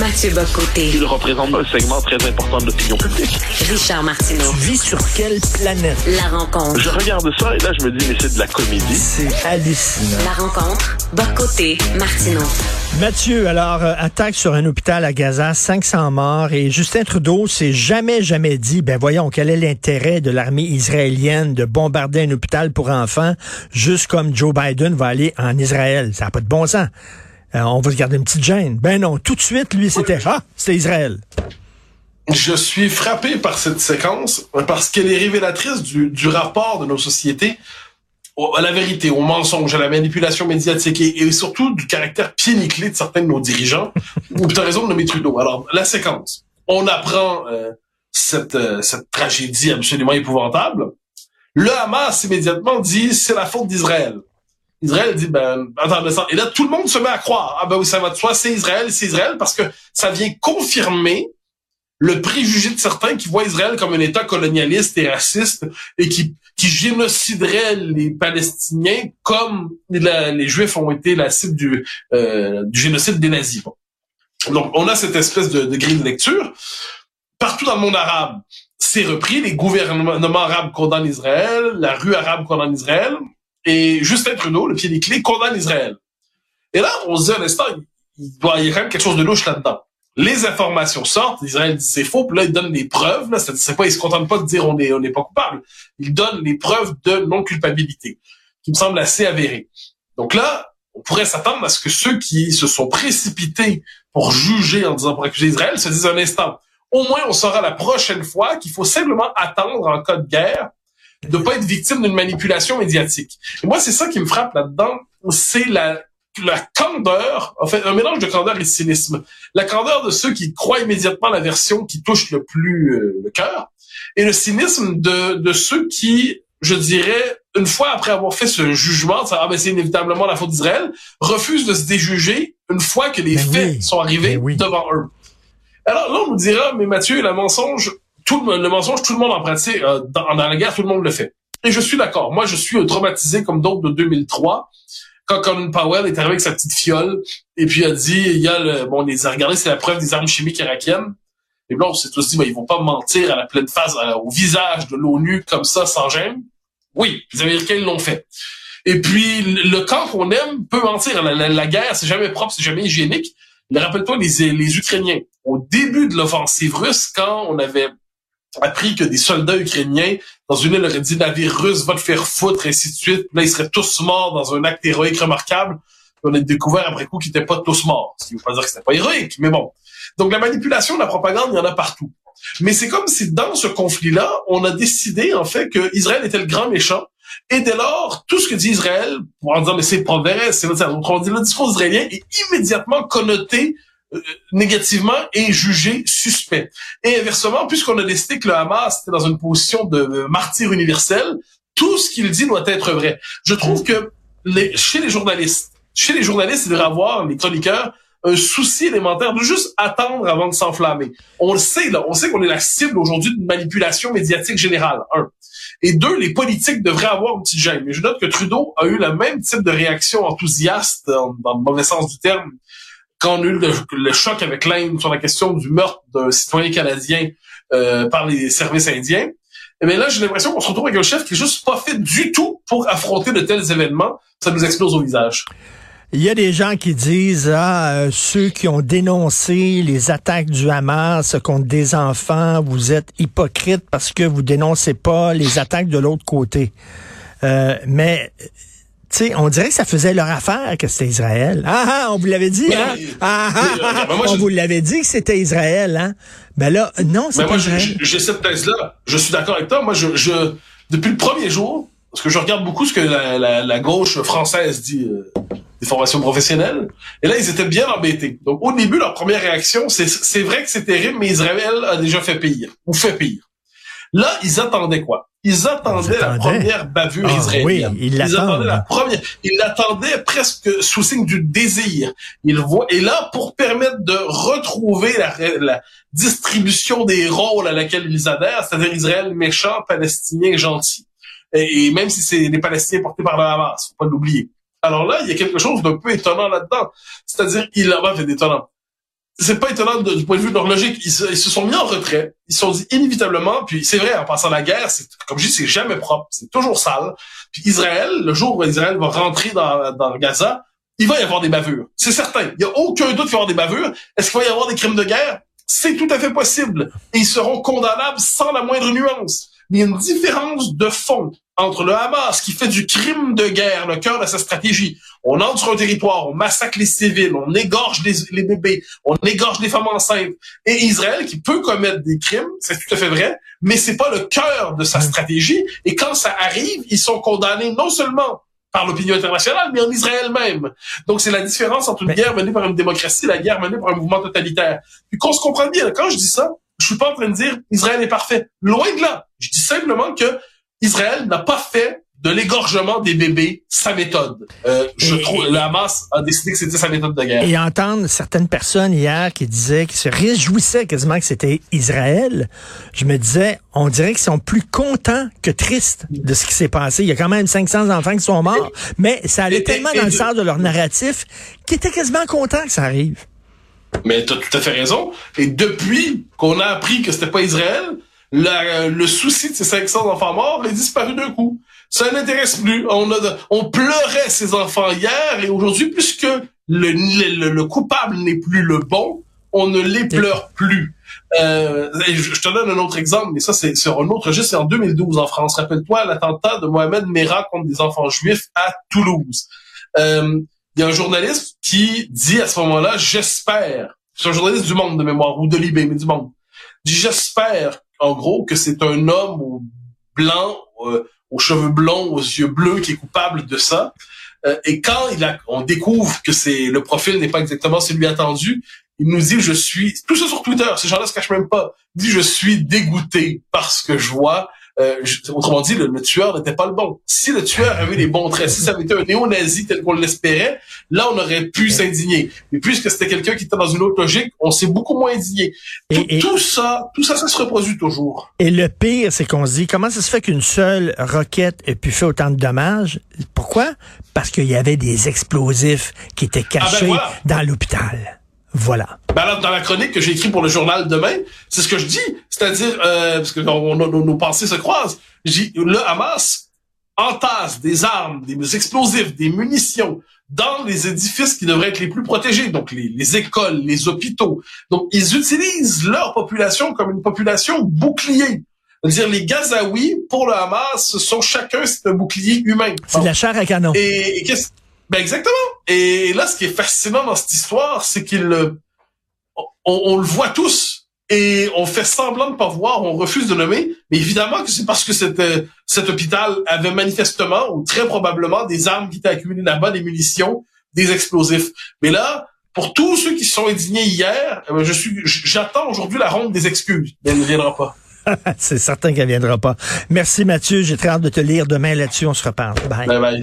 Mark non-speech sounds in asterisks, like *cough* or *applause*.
Mathieu Bocoté. Il représente un segment très important de l'opinion publique. Richard Martineau. Tu vis sur quelle planète? La rencontre. Je regarde ça et là, je me dis, mais c'est de la comédie. C'est hallucinant. La rencontre. Bocoté. Martineau. Mathieu, alors, euh, attaque sur un hôpital à Gaza, 500 morts, et Justin Trudeau s'est jamais, jamais dit, ben voyons, quel est l'intérêt de l'armée israélienne de bombarder un hôpital pour enfants, juste comme Joe Biden va aller en Israël? Ça n'a pas de bon sens. Euh, on va se garder une petite gêne. Ben non, tout de suite, lui, c'était, ah, c'était Israël. Je suis frappé par cette séquence parce qu'elle est révélatrice du, du rapport de nos sociétés à la vérité, au mensonge, à la manipulation médiatique et, et surtout du caractère pied nickelé de certains de nos dirigeants. *laughs* Ou tu as raison de nommer Trudeau. Alors, la séquence. On apprend euh, cette, euh, cette tragédie absolument épouvantable. Le Hamas immédiatement dit c'est la faute d'Israël. Israël dit ben attends et là tout le monde se met à croire ah ben oui ça va de soi c'est Israël c'est Israël parce que ça vient confirmer le préjugé de certains qui voient Israël comme un État colonialiste et raciste et qui, qui génociderait les Palestiniens comme les Juifs ont été la cible du, euh, du génocide des nazis. Donc, on a cette espèce de, de grille de lecture. Partout dans le monde arabe, c'est repris. Les gouvernements arabes condamnent Israël, la rue arabe condamne Israël, et Justin Trudeau, le pied des clés, condamne Israël. Et là, on se dit à l'instant, il doit y a quand même quelque chose de louche là-dedans les informations sortent, Israël dit c'est faux, puis là, il donne les preuves, là, c'est pas, il se contente pas de dire on est, on n'est pas coupable. Il donne les preuves de non-culpabilité, qui me semblent assez avérées. Donc là, on pourrait s'attendre à ce que ceux qui se sont précipités pour juger en disant pour accuser Israël se disent un instant. Au moins, on saura la prochaine fois qu'il faut simplement attendre en cas de guerre de pas être victime d'une manipulation médiatique. Et moi, c'est ça qui me frappe là-dedans, c'est la la candeur, en fait, un mélange de candeur et de cynisme. La candeur de ceux qui croient immédiatement la version qui touche le plus euh, le cœur, et le cynisme de, de ceux qui, je dirais, une fois après avoir fait ce jugement, ça, ah ben c'est inévitablement la faute d'Israël, refusent de se déjuger une fois que les Ben faits oui. sont arrivés Ben oui. devant eux. Alors là, on nous dira, mais Mathieu, le mensonge, tout le, le mensonge, tout le monde en pratique. euh, dans, dans la guerre, tout le monde le fait. Et je suis d'accord. Moi, je suis euh, traumatisé comme d'autres de 2003 quand Colin Powell est arrivé avec sa petite fiole et puis a dit il y a le bon on les a regardés c'est la preuve des armes chimiques irakiennes et là on s'est tous dit ben, ils vont pas mentir à la pleine face à- au visage de l'ONU comme ça sans gêne oui les Américains l'ont fait et puis le le camp qu'on aime peut mentir la, la- la guerre c'est jamais propre c'est jamais hygiénique Mais rappelle-toi les les Ukrainiens au début de l'offensive russe quand on avait appris que des soldats ukrainiens dans une île auraient dit navire russe va te faire foutre, ainsi de suite. Là, ils seraient tous morts dans un acte héroïque remarquable. On a découvert après coup qu'ils n'étaient pas tous morts. Ce qui veut pas dire que c'était pas héroïque, mais bon. Donc la manipulation, la propagande, il y en a partout. Mais c'est comme si dans ce conflit-là, on a décidé en fait que Israël était le grand méchant. Et dès lors, tout ce que dit Israël, en dire mais c'est pas vrai, c'est autrement dit, le discours israélien est immédiatement connoté négativement et jugé suspect. Et inversement, puisqu'on a décidé que le Hamas était dans une position de euh, martyr universel, tout ce qu'il dit doit être vrai. Je trouve que les, chez les journalistes, chez les journalistes, il devrait avoir, les chroniqueurs, un souci élémentaire de juste attendre avant de s'enflammer. On le sait, là, on sait qu'on est la cible aujourd'hui d'une manipulation médiatique générale, un. Et deux, les politiques devraient avoir une petite gêne. Mais je note que Trudeau a eu le même type de réaction enthousiaste, dans le mauvais sens du terme, quand on a eu le, choc avec l'Inde sur la question du meurtre d'un citoyen canadien euh, par les services indiens, eh bien là, j'ai l'impression qu'on se retrouve avec un chef qui est juste pas fait du tout pour affronter de tels événements. Ça nous explose au visage. Il y a des gens qui disent, ah, euh, ceux qui ont dénoncé les attaques du Hamas contre des enfants, vous êtes hypocrites parce que vous dénoncez pas les attaques de l'autre côté. Euh, mais, sais, on dirait que ça faisait leur affaire que c'était Israël. Ah, ah, on vous l'avait dit, Mais hein? mais- Ah, ah, ah, euh, moi, on je- vous l'avait dit que c'était Israël, hein? Ben là, non, c'est Mais pas moi, j'ai- Israël. j'ai cette thèse-là. Je suis d'accord avec toi. Moi, je, je, depuis le premier jour, parce que je regarde beaucoup ce que la, la, la gauche française dit euh, des formations professionnelles, et là, ils étaient bien embêtés. Donc, au début, leur première réaction, c'est c'est vrai que c'est terrible, mais Israël a déjà fait pire, ou fait pire. Là, ils attendaient quoi? Ils attendaient, Ils la première bavure Ah, israélienne. oui, ils l'attendent. attendaient la première. Ils l'attendaient presque sous signe du désir. Ils voient, et là, pour permettre de retrouver la, la distribution des rôles à laquelle ils adhèrent, c'est-à-dire Israël méchant, Palestinien gentil. Et, et même si c'est des Palestiniens portés par le Hamas, faut pas l'oublier. Alors là, il y a quelque chose d'un peu étonnant là-dedans. C'est-à-dire, il en fait d'étonnant. C'est pas étonnant de- du point de vue de leur logique. Ils se, sont mis en retrait. Ils se sont dit inévitablement, puis c'est vrai, en passant la guerre, c'est, comme je dis, c'est jamais propre. C'est toujours sale. Puis Israël, le jour où Israël va rentrer dans, dans Gaza, il va y avoir des bavures. C'est certain. Il y a aucun doute qu'il va y avoir des bavures. Est-ce qu'il va y avoir des crimes de guerre? C'est tout à fait possible. Et ils seront condamnables sans la moindre nuance. Mais il y a une différence de fond entre le Hamas qui fait du crime de guerre le cœur de sa stratégie. On entre sur un territoire, on massacre les civils, on égorge les, les bébés, on égorge les femmes enceintes. Et Israël qui peut commettre des crimes, c'est tout à fait vrai, mais c'est pas le cœur de sa stratégie. Et quand ça arrive, ils sont condamnés non seulement par l'opinion internationale, mais en Israël même. Donc c'est la différence entre une guerre menée par une démocratie et la guerre menée par un mouvement totalitaire. Puis qu'on se comprenne bien, quand je dis ça, je suis pas en train de dire Israël est parfait. Loin de là. Je dis simplement que Israël n'a pas fait de l'égorgement des bébés sa méthode. Euh, je Et- trouve le Hamas a décidé que c'était sa méthode de guerre. Et entendre certaines personnes hier qui disaient, qui se réjouissaient quasiment que c'était Israël, je me disais, on dirait qu'ils sont plus contents que tristes de ce qui s'est passé. Il y a quand même 500 enfants qui sont morts, mais ça allait et- tellement dans le sens de leur narratif qu'ils étaient quasiment contents que ça arrive. Mais tu as tout à fait raison. Et depuis qu'on a appris que c'était pas Israël, la- le souci de ces 500 enfants morts est disparu d'un coup. Ça n'intéresse plus. On, a, on pleurait ces enfants hier et aujourd'hui, puisque le, le, le coupable n'est plus le bon, on ne les pleure plus. Euh, je te donne un autre exemple, mais ça c'est sur un autre registre, c'est en 2012 en France. Rappelle-toi l'attentat de Mohamed Merah contre des enfants juifs à Toulouse. Euh, il y a un journaliste qui dit à ce moment-là, j'espère, c'est un journaliste du Monde de mémoire, ou de Libé, mais du Monde, dit j'espère, en gros, que c'est un homme blanc, euh, aux cheveux blonds, aux yeux bleus, qui est coupable de ça. Euh, et quand il a, on découvre que c'est le profil n'est pas exactement celui attendu, il nous dit je suis tout ça sur Twitter, ces gens-là se cachent même pas. Il dit je suis dégoûté parce que je vois euh, autrement dit, le, le tueur n'était pas le bon. Si le tueur avait les bons traits, si ça avait été un néo-nazi tel qu'on l'espérait, là, on aurait pu s'indigner. Mais puisque c'était quelqu'un qui était dans une autre logique, on s'est beaucoup moins indigné. Tout, Et- et- tout ça, tout ça, ça se reproduit toujours. Et le pire, c'est qu'on se dit, comment ça se fait qu'une seule roquette ait pu faire autant de dommages? Pourquoi? Parce qu'il y avait des explosifs qui étaient cachés voilà. dans l'hôpital. Voilà. Ben alors, dans la chronique que j'ai écrite pour le journal demain, c'est ce que je dis. C'est-à-dire, euh, parce que on- on- nos, nos pensées se croisent. Le Hamas entasse des armes, des explosifs, des munitions dans les édifices qui devraient être les plus protégés, donc les, les écoles, les hôpitaux. Donc, ils utilisent leur population comme une population bouclier. C'est-à-dire, les Gazaouis, pour le Hamas, sont chacun, c'est un bouclier humain. C'est de la chair à canon. Et, et qu'est-ce ben exactement. Et là, ce qui est fascinant dans cette histoire, c'est qu'il le- on, on le voit tous et on fait semblant de pas voir, on refuse de nommer. Mais évidemment que c'est parce que cet, euh, cet hôpital avait manifestement ou très probablement des armes qui étaient accumulées là-bas, des munitions, des explosifs. Mais là, pour tous ceux qui se sont indignés hier, eh ben, je suis, j'attends aujourd'hui la ronde des excuses. Mais elle ne viendra pas. *laughs* c'est certain qu'elle viendra pas. Merci Mathieu, j'ai très hâte de te lire demain là-dessus, on se reparle. Bye. Bye bye.